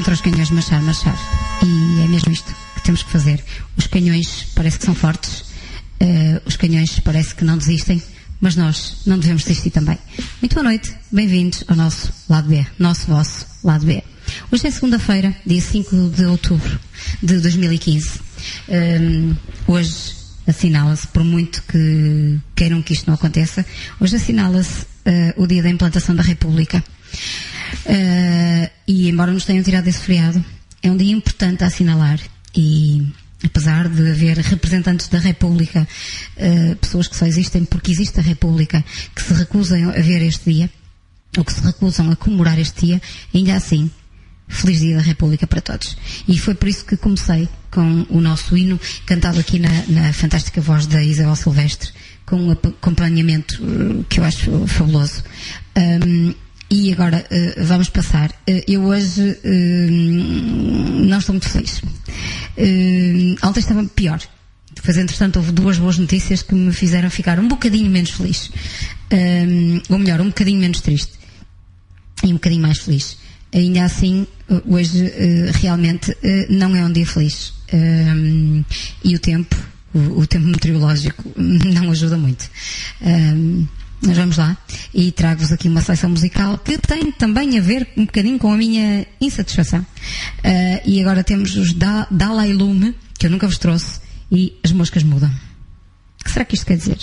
contra os canhões marchar, marchar. E é mesmo isto que temos que fazer. Os canhões parece que são fortes, uh, os canhões parece que não desistem, mas nós não devemos desistir também. Muito boa noite, bem-vindos ao nosso lado B, nosso vosso lado B. Hoje é segunda-feira, dia 5 de outubro de 2015. Um, hoje assinala-se, por muito que queiram que isto não aconteça, hoje assinala-se uh, o dia da implantação da República. Uh, e embora nos tenham tirado esse feriado, é um dia importante a assinalar e apesar de haver representantes da República, uh, pessoas que só existem porque existe a República, que se recusam a ver este dia, ou que se recusam a comemorar este dia, ainda assim, Feliz Dia da República para todos. E foi por isso que comecei com o nosso hino, cantado aqui na, na fantástica voz da Isabel Silvestre, com um acompanhamento uh, que eu acho fabuloso. Um, e agora uh, vamos passar. Uh, eu hoje uh, não estou muito feliz. ontem estava pior. Depois, entretanto, houve duas boas notícias que me fizeram ficar um bocadinho menos feliz. ou melhor, um bocadinho menos triste. E um bocadinho mais feliz. Ainda assim, hoje realmente não é um dia feliz. e o tempo, o, o, tempo meteorológico, não ajuda muito. Mas vamos lá. E trago-vos aqui uma seleção musical que tem também a ver um bocadinho com a minha insatisfação. Uh, e agora temos os da Dalai Lume, que eu nunca vos trouxe, e as moscas mudam. O que será que isto quer dizer?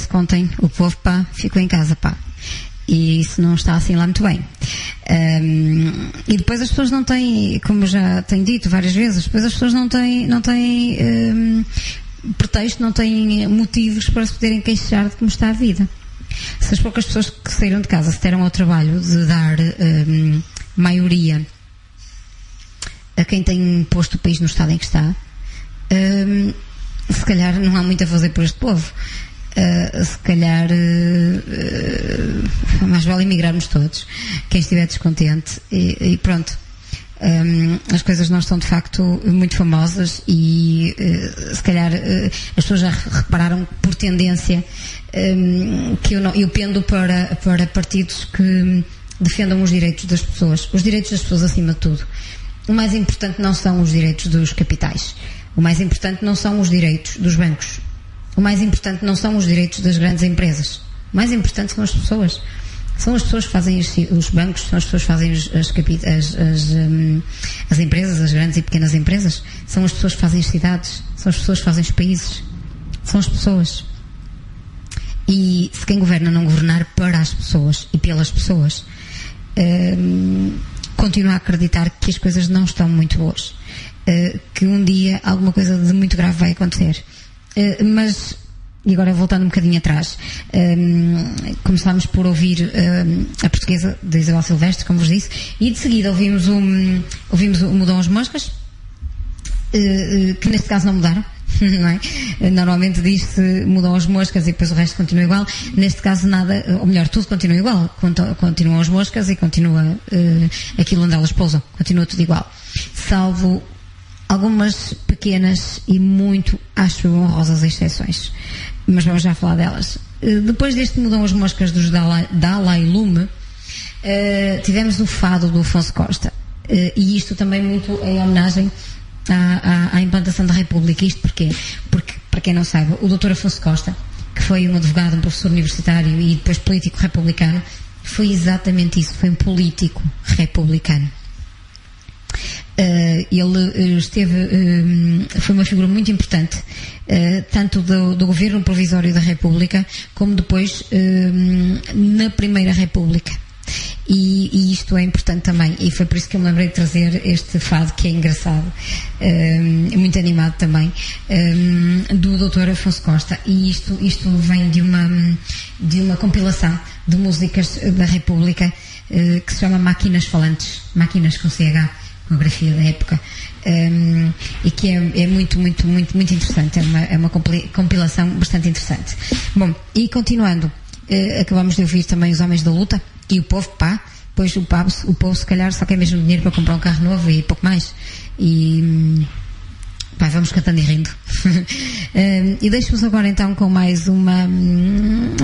Parece que ontem o povo, pá, ficou em casa, pá. E isso não está assim lá muito bem. Um, e depois as pessoas não têm, como já tenho dito várias vezes, depois as pessoas não têm, não têm um, pretexto, não têm motivos para se poderem queixar de como está a vida. Se as poucas pessoas que saíram de casa se deram ao trabalho de dar um, maioria a quem tem posto o país no estado em que está, se calhar não há muito a fazer por este povo. Uh, se calhar uh, mais vale emigrarmos todos, quem estiver descontente e, e pronto. Um, as coisas não estão de facto muito famosas e se calhar as pessoas já repararam por tendência um, que eu, não, eu pendo para, para partidos que defendam os direitos das pessoas, os direitos das pessoas acima de tudo. O mais importante não são os direitos dos capitais. O mais importante não são os direitos dos bancos. O mais importante não são os direitos das grandes empresas. O mais importante são as pessoas. São as pessoas que fazem os, os bancos, são as pessoas que fazem as, as, as, um, as, empresas, as grandes e pequenas empresas. São as pessoas que fazem as cidades. São as pessoas que fazem os países. São as pessoas. E se quem governa não governar para as pessoas e pelas pessoas, um, continua a acreditar que as coisas não estão muito boas. Uh, que um dia alguma coisa de muito grave vai acontecer. Uh, mas, e agora voltando um bocadinho atrás, um, começámos por ouvir um, a portuguesa de Isabel Silvestre, como vos disse, e de seguida ouvimos o, ouvimos o Mudam as Moscas, uh, que neste caso não mudaram, não é? Normalmente diz-se mudam as moscas e depois o resto continua igual. Neste caso nada, ou melhor, tudo continua igual. Continuam as moscas e continua uh, aquilo onde elas pousam. Continua tudo igual. Salvo algumas pequenas e muito, acho honrosas exceções. Mas vamos já falar delas. Uh, depois deste mudam as moscas dos Dalai, Dalai Lume, uh, tivemos o fado do Afonso Costa. e isto também muito em homenagem à, à, à implantação da República. Isto porquê? Porque, para quem não sabe, o Dr. Afonso Costa, que foi um advogado, um professor universitário e depois político republicano, foi exatamente isso, foi um político republicano. Uh, ele eh, esteve, uh, foi uma figura muito importante, uh, tanto do, do, governo provisório da República, como depois na Primeira República. E, e, isto é importante também. E foi por isso que eu me lembrei de trazer este fado que é engraçado, muito animado também, do Dr. Afonso Costa. E isto, isto vem de uma, de uma compilação de músicas da República que se chama Máquinas Falantes, Máquinas com CH, com a grafia da época. Um, e que é, é, muito, muito, muito, muito interessante. É uma, é uma compilação bastante interessante. Bom, e continuando, uh, acabamos de ouvir também os Homens da Luta, e o povo, pá, pois o, pá, o povo se calhar só quer mesmo dinheiro para comprar um carro novo e pouco mais. E pá, vamos cantando e rindo. E deixo-vos agora então com mais uma,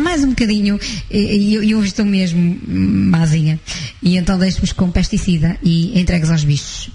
mais um bocadinho, e eu, eu estou mesmo mazinha. E então deixo-vos com pesticida e entregues aos bichos.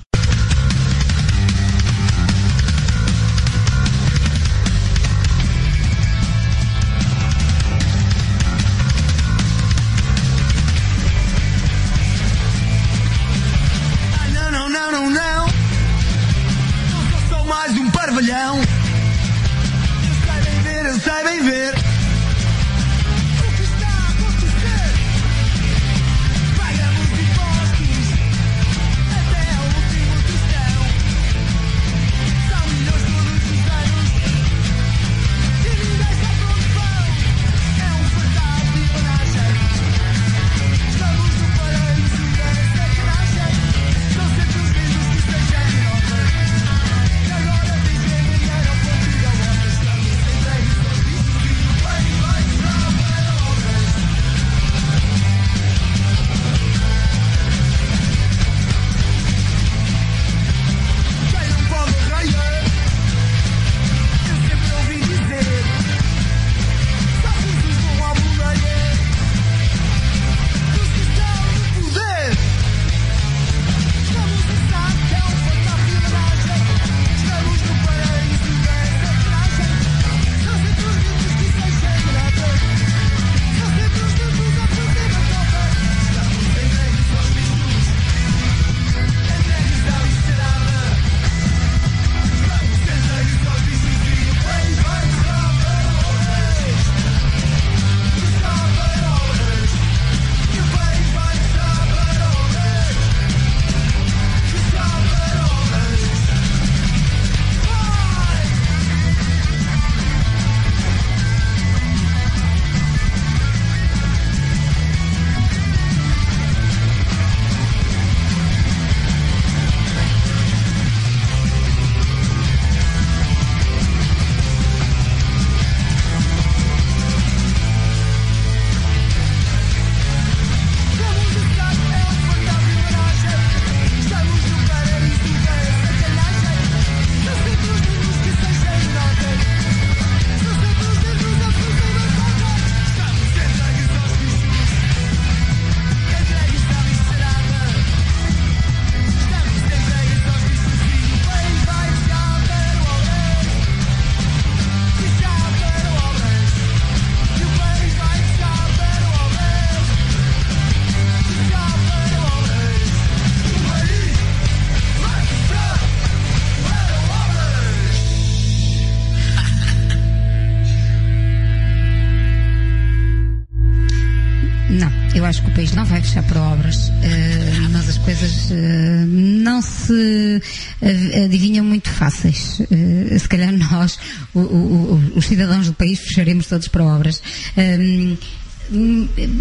País, fecharemos todos para obras. Um,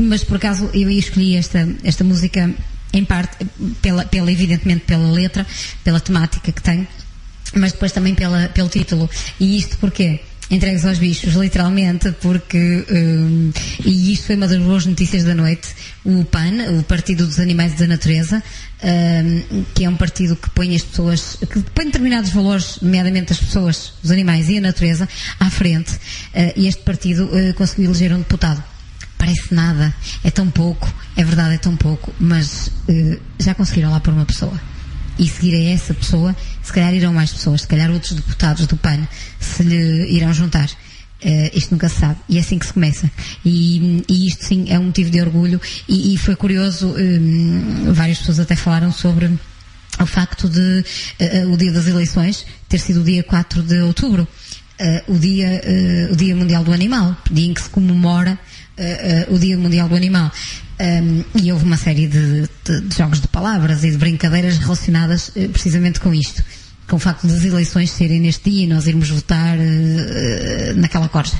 mas por acaso eu escolhi esta, esta música em parte pela, pela, evidentemente pela letra, pela temática que tem, mas depois também pela, pelo título. E isto porquê? Entregues aos bichos, literalmente, porque, um, e isto foi uma das boas notícias da noite, o PAN, o Partido dos Animais da Natureza, um, que é um partido que põe as pessoas, que põe determinados valores, nomeadamente as pessoas, os animais e a natureza, à frente, uh, e este partido uh, conseguiu eleger um deputado. Parece nada, é tão pouco, é verdade, é tão pouco, mas uh, já conseguiram lá por uma pessoa e seguir a essa pessoa, se calhar irão mais pessoas, se calhar outros deputados do PAN se lhe irão juntar. Uh, isto nunca se sabe. E é assim que se começa. E, e isto sim é um motivo de orgulho e, e foi curioso, um, várias pessoas até falaram sobre o facto de uh, o dia das eleições ter sido o dia 4 de outubro. Uh, o, dia, o Dia Mundial do Animal, dia em que se comemora o Dia Mundial do Animal. Um, e houve uma série de, de, de, jogos de palavras e de brincadeiras relacionadas uh, precisamente com isto. Com o facto das eleições serem neste dia e nós irmos votar uh, naquela corja.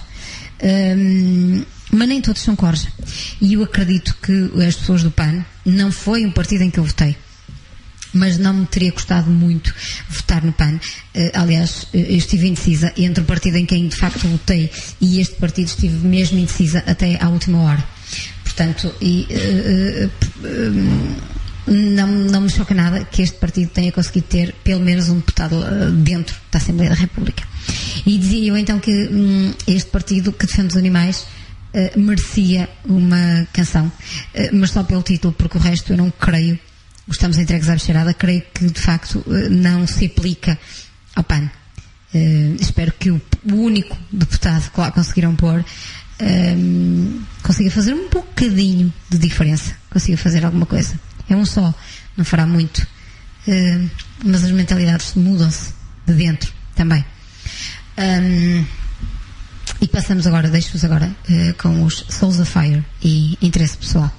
Um, mas nem todos são corja. E eu acredito que as pessoas do PAN não foi um partido em que eu votei mas não me teria gostado muito votar no PAN. Uh, aliás, uh, eu estive indecisa entre o partido em quem de facto votei e este partido estive mesmo indecisa até à última hora. Portanto, e, uh, uh, não, não me choca nada que este partido tenha conseguido ter pelo menos um deputado dentro da Assembleia da República. E dizia eu então que um, este partido que defende os animais merecia uma canção, mas só pelo título, porque o resto eu não creio. Estamos entregues à bicharada, creio que de facto não se aplica ao PAN. espero que o, único deputado que lá conseguiram pôr um, consiga fazer um bocadinho de diferença, consiga fazer alguma coisa. É um só, não fará muito. Uh, mas as mentalidades mudam-se de dentro também. Um, e passamos agora, deixo-vos agora uh, com os Souls of Fire e interesse pessoal.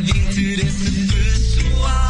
É de interesse pessoal. Mesmo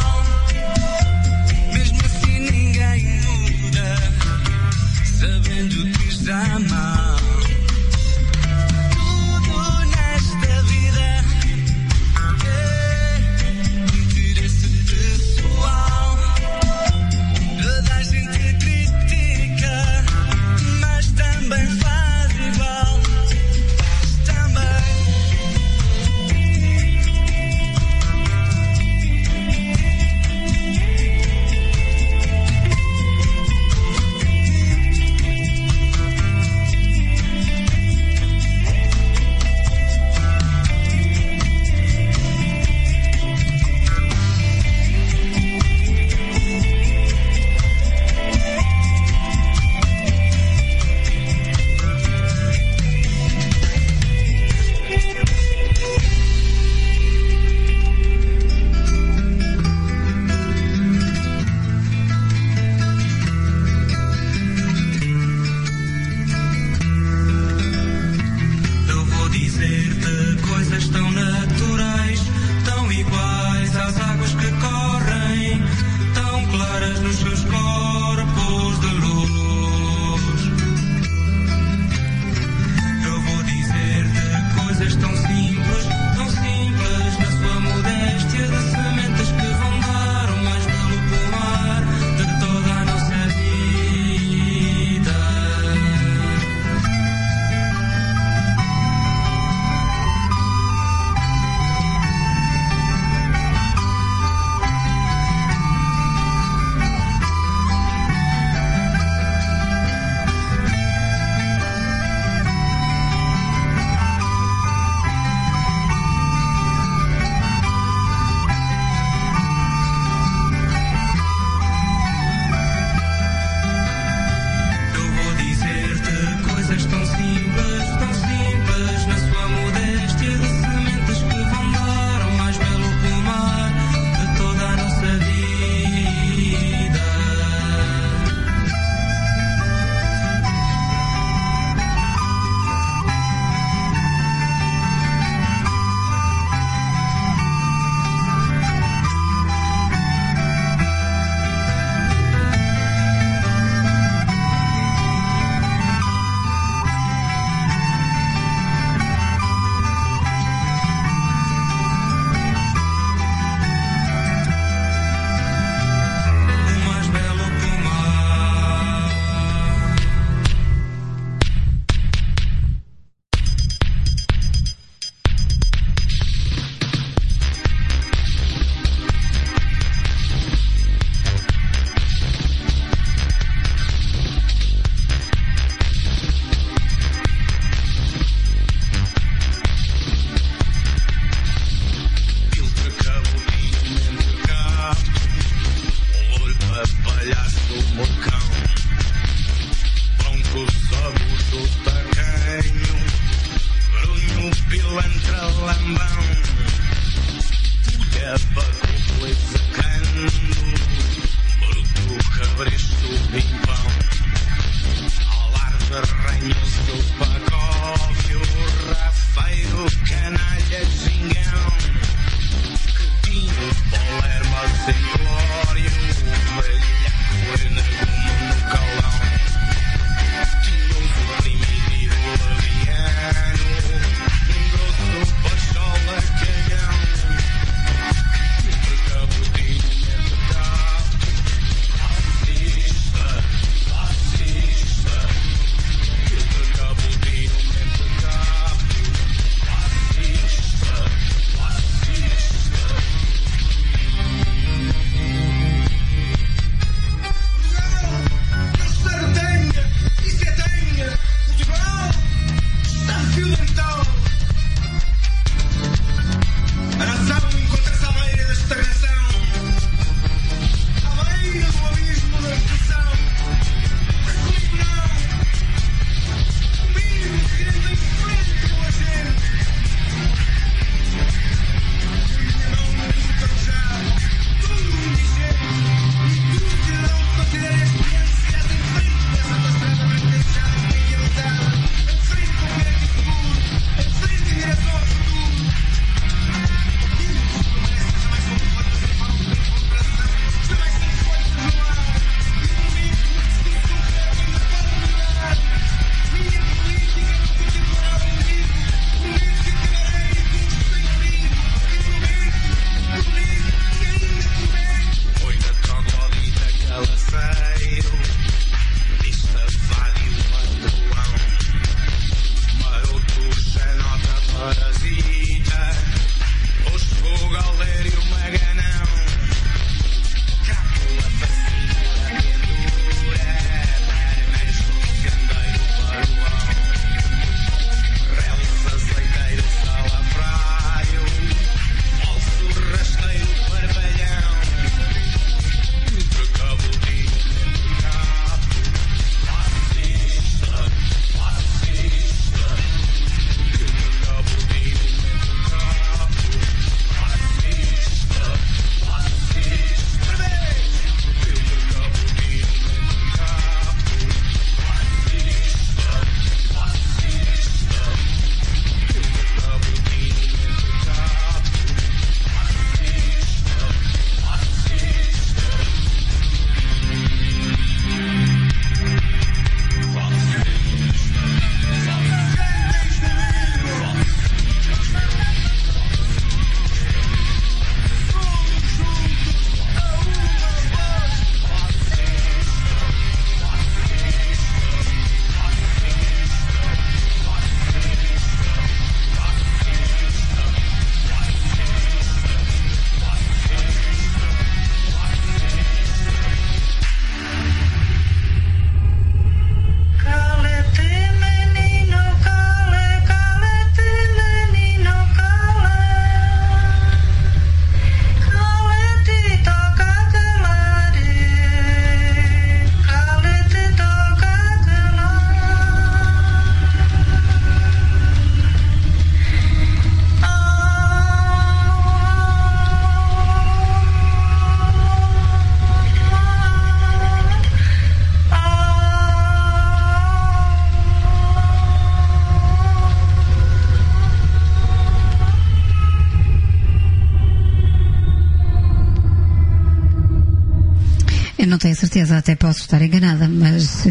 Eu não tenho certeza, até posso estar enganada, mas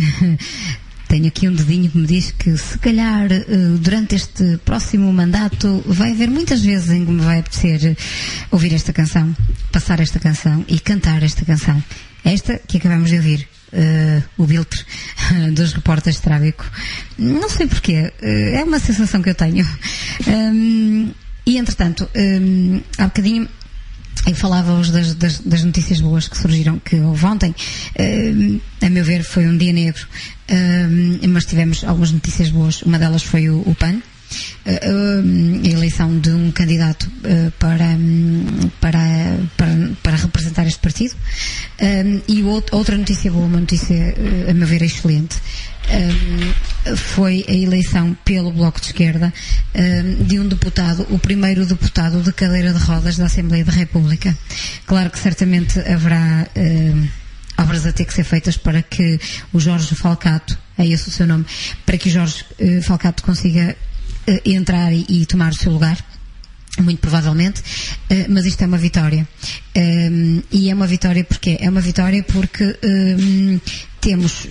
tenho aqui um dedinho que me diz que se calhar eh, durante este próximo mandato vai haver muitas vezes em que me vai apetecer ouvir esta canção, passar esta canção e cantar esta canção. Esta que acabamos de ouvir. eh, o Biltre dos repórteres de tráfico. Não sei porquê, eh, é uma sensação que eu tenho. Hum, e entretanto, hum, há bocadinho eu falava-vos das, das, das notícias boas que surgiram, que houve ontem. Ehm, a meu ver, foi um dia negro, ehm, mas tivemos algumas notícias boas. Uma delas foi o, o PAN, ehm, a eleição de um candidato para, para, para, para representar este partido. E outra notícia boa, uma notícia, a meu ver, excelente, ehm, foi a eleição pelo Bloco de Esquerda ehm, de um deputado, o primeiro deputado de cadeira de rodas da Assembleia da República. Claro que certamente haverá ehm, obras a ter que ser feitas para que o Jorge Falcato, é esse o seu nome, para que o Jorge eh, Falcato consiga eh, entrar e, e tomar o seu lugar muito provavelmente, eh, mas isto é uma vitória. Um, e é uma vitória porque é uma vitória porque um, temos,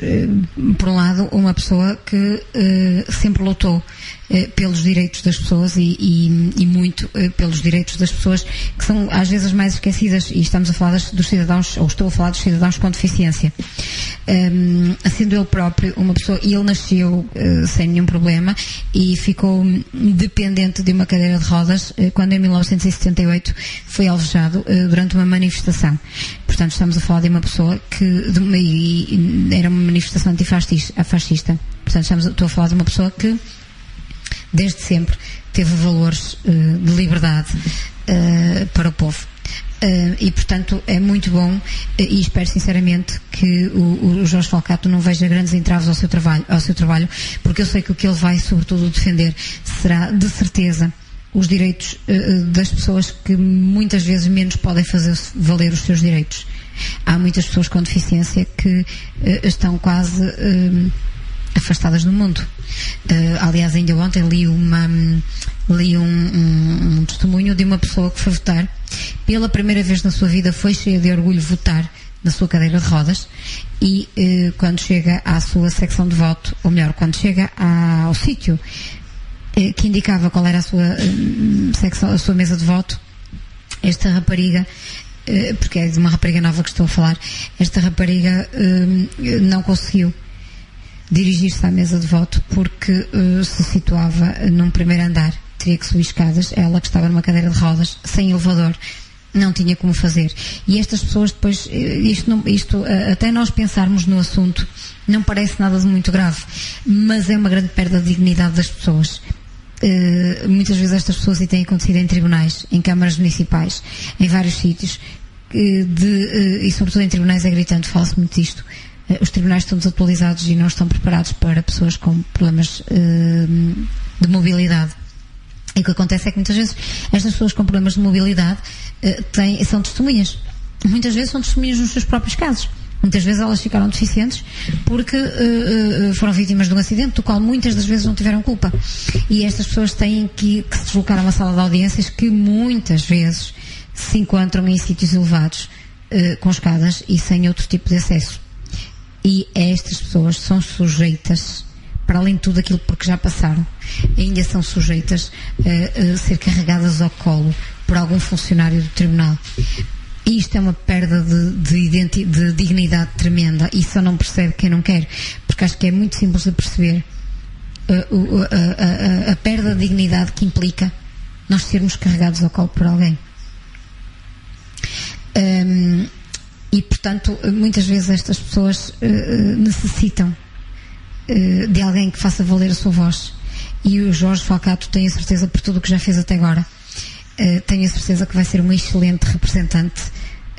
um, por um lado, uma pessoa que uh, sempre lutou uh, pelos direitos das pessoas e, e, e muito uh, pelos direitos das pessoas que são às vezes mais esquecidas e estamos a falar das, dos cidadãos, ou estou a falar dos cidadãos com deficiência. Sendo ele próprio uma pessoa, e ele nasceu sem nenhum problema e ficou dependente de uma cadeira de rodas quando em 1978 foi alvejado durante uma manifestação. Portanto, estamos a falar de uma pessoa que de e era uma manifestação antifascista. Fascista. Portanto, estamos, estou a falar de uma pessoa que desde sempre teve valores uh, de liberdade uh, para o povo. Uh, e portanto é muito bom uh, e espero sinceramente que o, o, Jorge Falcato não veja grandes entraves ao seu trabalho, ao seu trabalho, porque eu sei que o que ele vai sobretudo defender será de certeza os direitos uh, das pessoas que muitas vezes menos podem fazer valer os seus direitos. Há muitas pessoas com deficiência que uh, estão quase uh, afastadas do mundo. aliás, ainda ontem li, uma, li um, um, um, testemunho de uma pessoa que foi votar. Pela primeira vez na sua vida foi cheia de orgulho votar na sua cadeira de rodas e quando chega à sua secção de voto, ou melhor, quando chega ao sítio que indicava qual era a sua eh, a sua mesa de voto, esta rapariga, eh, porque é de uma rapariga nova que estou a falar, esta rapariga não conseguiu dirigir-se à mesa de voto porque se situava num primeiro andar. Teria que subir escadas, ela que estava numa cadeira de rodas, sem elevador não tinha como fazer. E estas pessoas depois, isto, não, isto, até nós pensarmos no assunto, não parece nada de muito grave, mas é uma grande perda de dignidade das pessoas. Uh, muitas vezes estas pessoas, e têm acontecido em tribunais, em câmaras municipais, em vários sítios, de, uh, e sobretudo em tribunais é gritante, fala-se muito disto. Uh, os tribunais estão desatualizados e não estão preparados para pessoas com problemas de mobilidade. E o que acontece é que muitas vezes estas pessoas com problemas de mobilidade têm, são testemunhas. Muitas vezes são testemunhas nos seus próprios casos. Muitas vezes elas ficaram deficientes porque uh, uh, foram vítimas de um acidente do qual muitas das vezes não tiveram culpa. E estas pessoas têm que, que se deslocar a uma sala de audiências que muitas vezes se encontram em sítios elevados, uh, com escadas e sem outro tipo de acesso. E estas pessoas são sujeitas, para além de tudo aquilo porque já passaram, ainda são sujeitas a ser carregadas ao colo por algum funcionário do tribunal. Isto é uma perda de, de, de, dignidade tremenda e só não percebe quem não quer. Porque acho que é muito simples de perceber uh, a, a, perda de dignidade que implica nós sermos carregados ao colo por alguém. Um, e, portanto, muitas vezes estas pessoas uh, necessitam uh, de alguém que faça valer a sua voz. E o Jorge Falcato tem a certeza, por tudo o que já fez até agora, tenho a certeza que vai ser uma excelente representante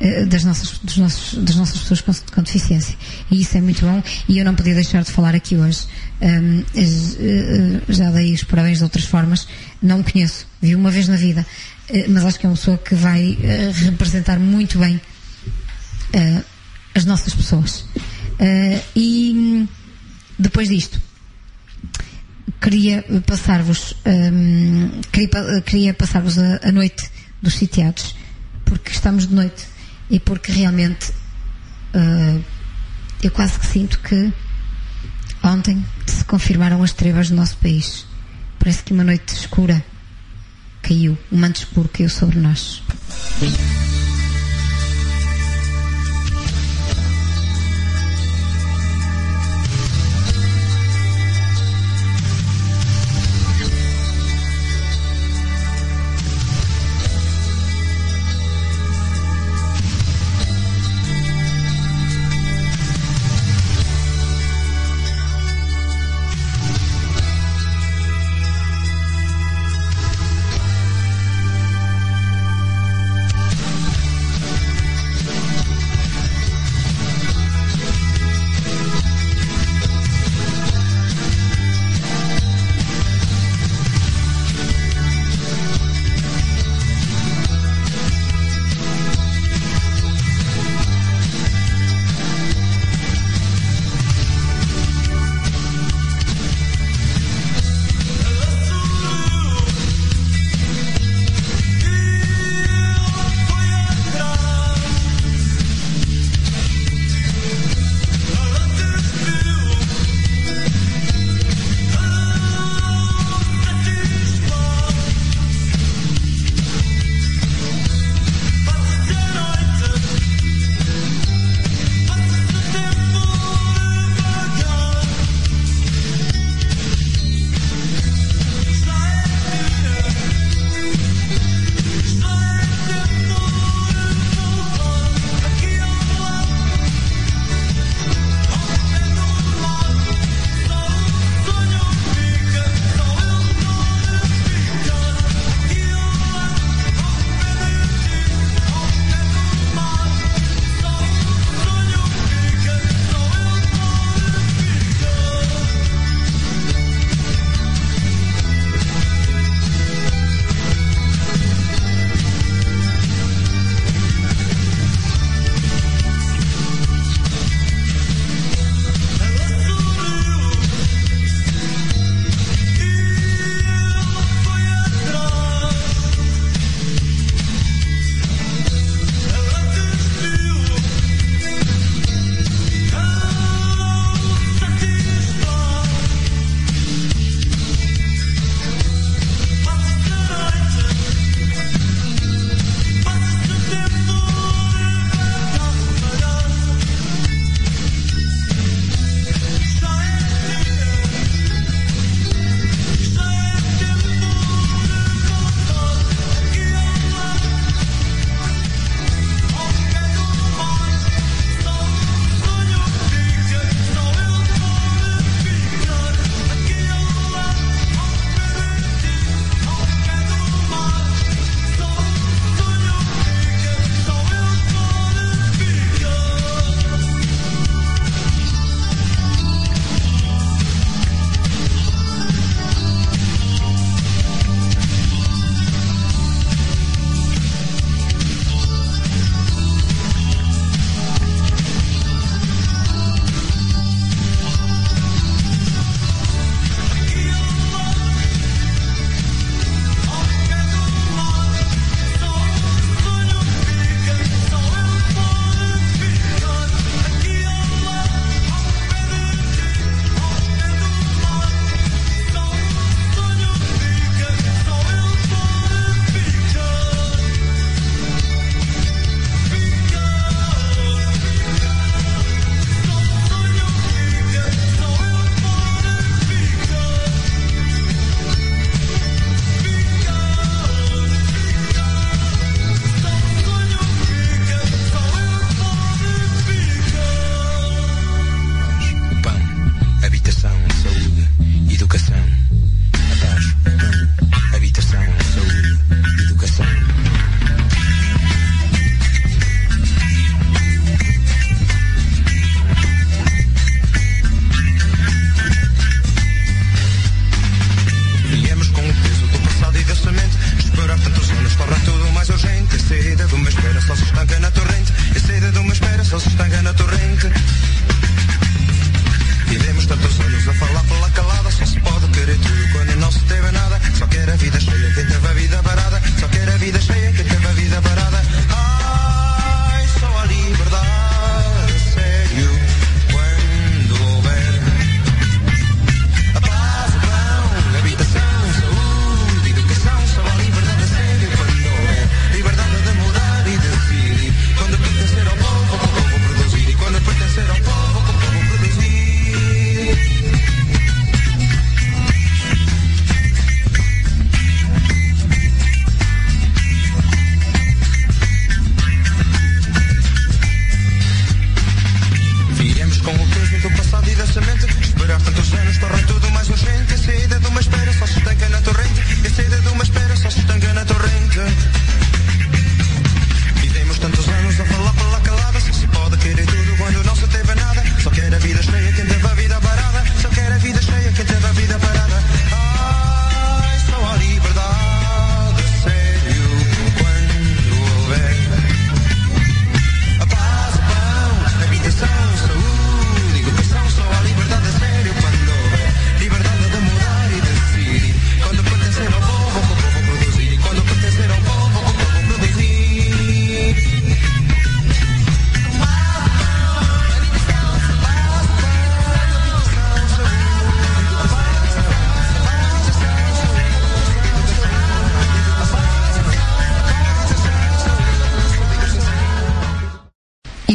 uh, das, nossas, dos nossos, das nossas pessoas com, com, deficiência. E isso é muito bom e eu não podia deixar de falar aqui hoje. Um, uh, já dei os parabéns de outras formas. Não me conheço, vi uma vez na vida, mas acho que é uma pessoa que vai representar muito bem as nossas pessoas. e depois disto, queria passar-vos um, queria, queria passar-vos a, a, noite dos sitiados porque estamos de noite e porque realmente uh, eu quase que sinto que ontem se confirmaram as trevas do nosso país. Parece que uma noite escura caiu, um manto escuro caiu sobre nós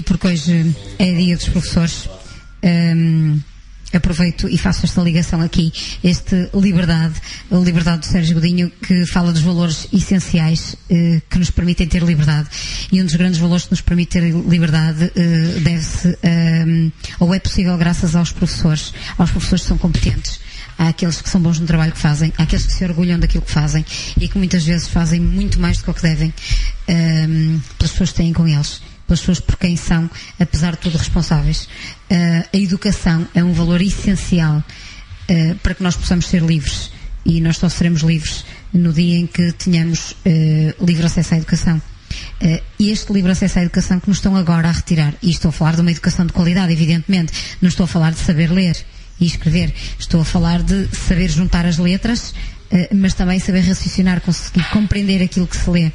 porque hoje é dia dos professores, hum, aproveito e faço esta ligação aqui, este Liberdade, a Liberdade do Sérgio Godinho, que fala dos valores essenciais eh, que nos permitem ter liberdade. E um dos grandes valores que nos permite ter liberdade eh, deve-se, hum, ou é possível graças aos professores, aos professores que são competentes. Há aqueles que são bons no trabalho que fazem, há aqueles que se orgulham daquilo que fazem e que muitas vezes fazem muito mais do que o que devem hum, pelas pessoas que têm com eles pelas pessoas por quem são, apesar de tudo, responsáveis. Uh, a educação é um valor essencial uh, para que nós possamos ser livres. E nós só seremos livres no dia em que tenhamos uh, livre acesso à educação. Uh, este livre acesso à educação que nos estão agora a retirar, e estou a falar de uma educação de qualidade, evidentemente, não estou a falar de saber ler e escrever, estou a falar de saber juntar as letras, uh, mas também saber raciocinar, conseguir compreender aquilo que se lê.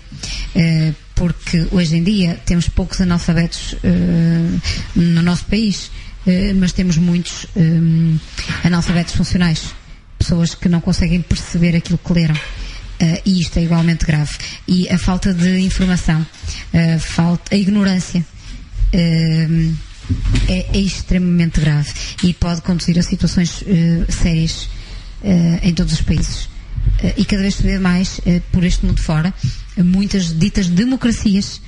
Uh, porque hoje em dia temos poucos analfabetos uh, no nosso país, uh, mas temos muitos um, analfabetos funcionais, pessoas que não conseguem perceber aquilo que leram. Uh, e isto é igualmente grave. E a falta de informação, a, falta, a ignorância é, é, extremamente grave e pode conduzir a situações sérias em todos os países. E cada vez se vê mais por este mundo fora muitas ditas democracias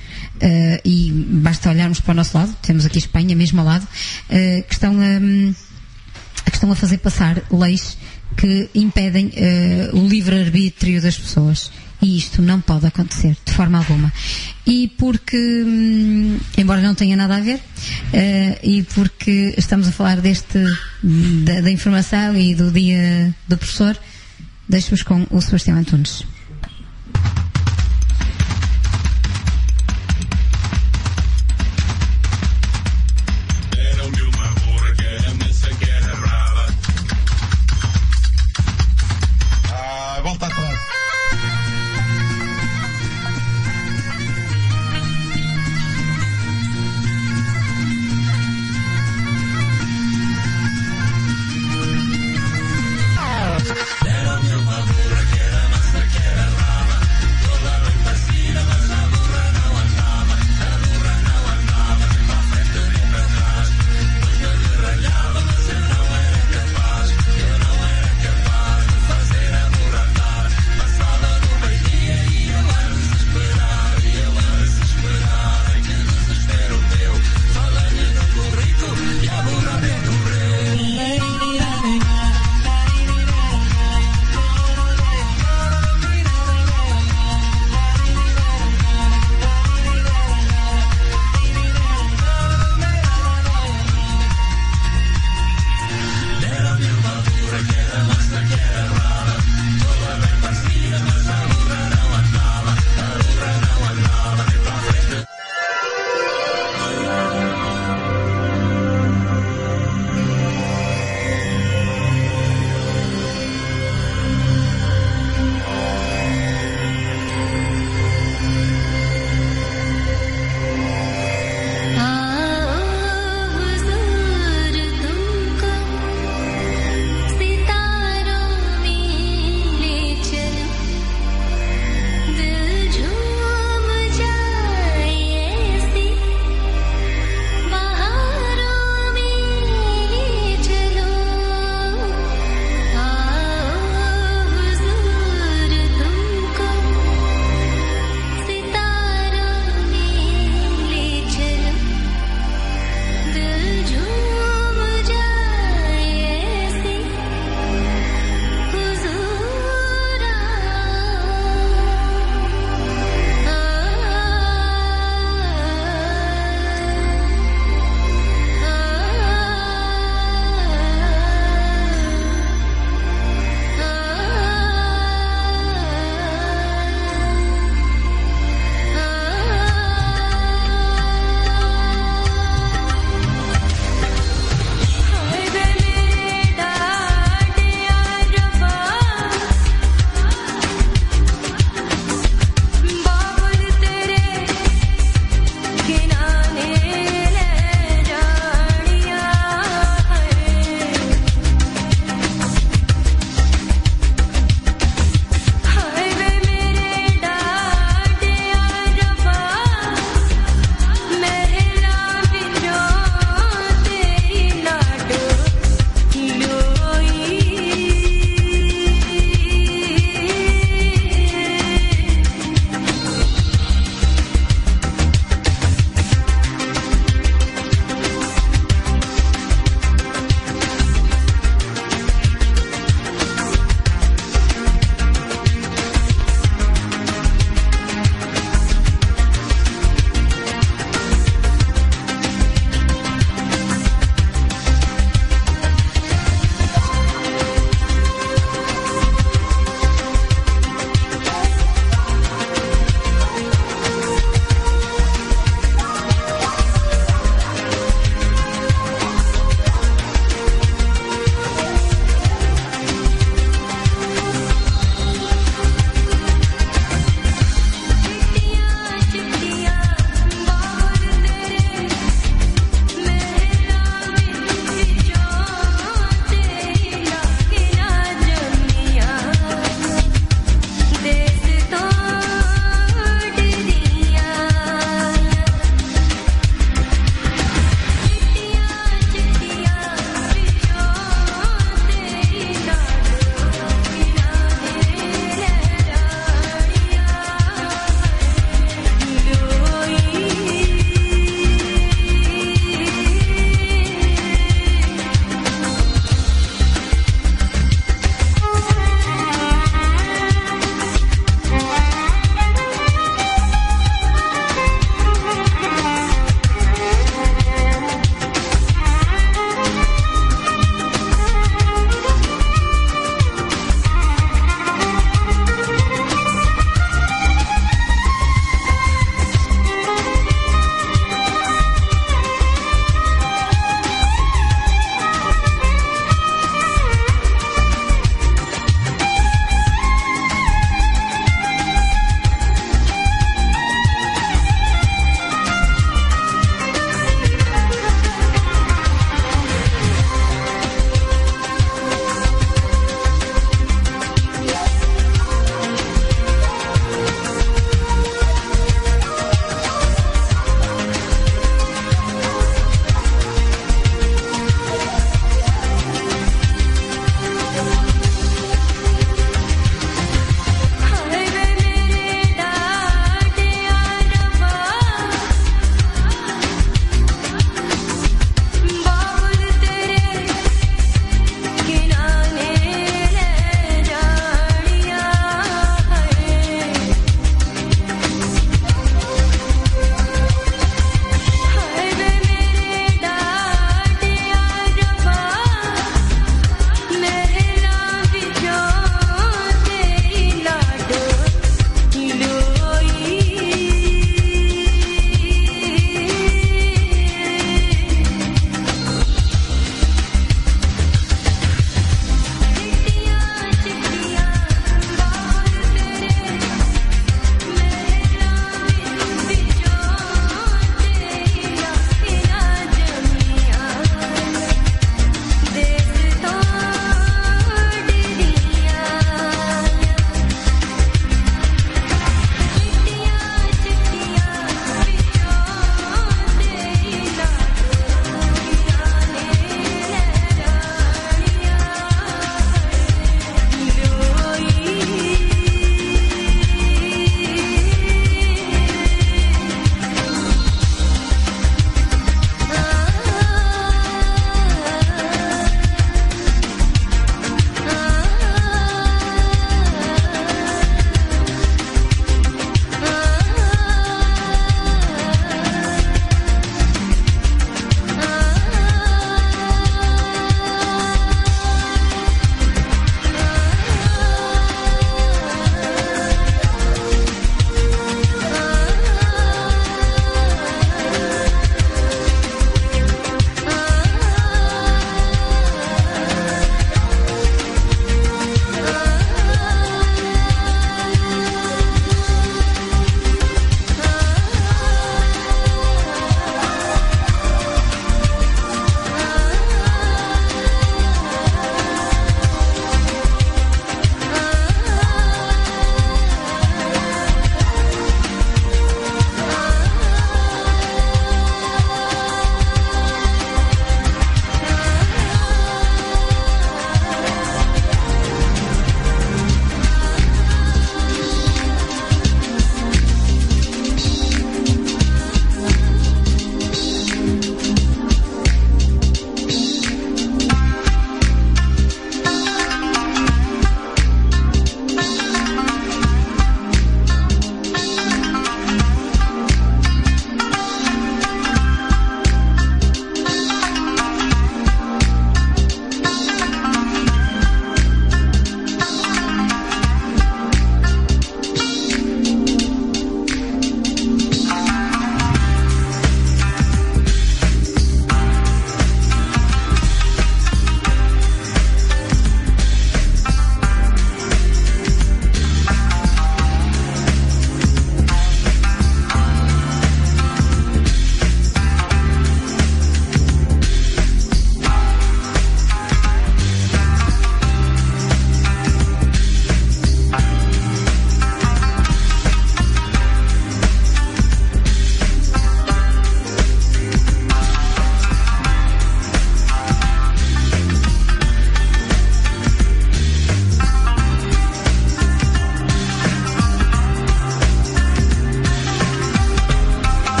e basta olharmos para o nosso lado, temos aqui Espanha mesmo ao lado, que estão a, que estão a fazer passar leis que impedem o livre-arbítrio das pessoas. E isto não pode acontecer, de forma alguma. E porque, hum, embora não tenha nada a ver, uh, e porque estamos a falar deste, da, da informação e do dia do professor, Deixo-vos com o Sebastião Antunes.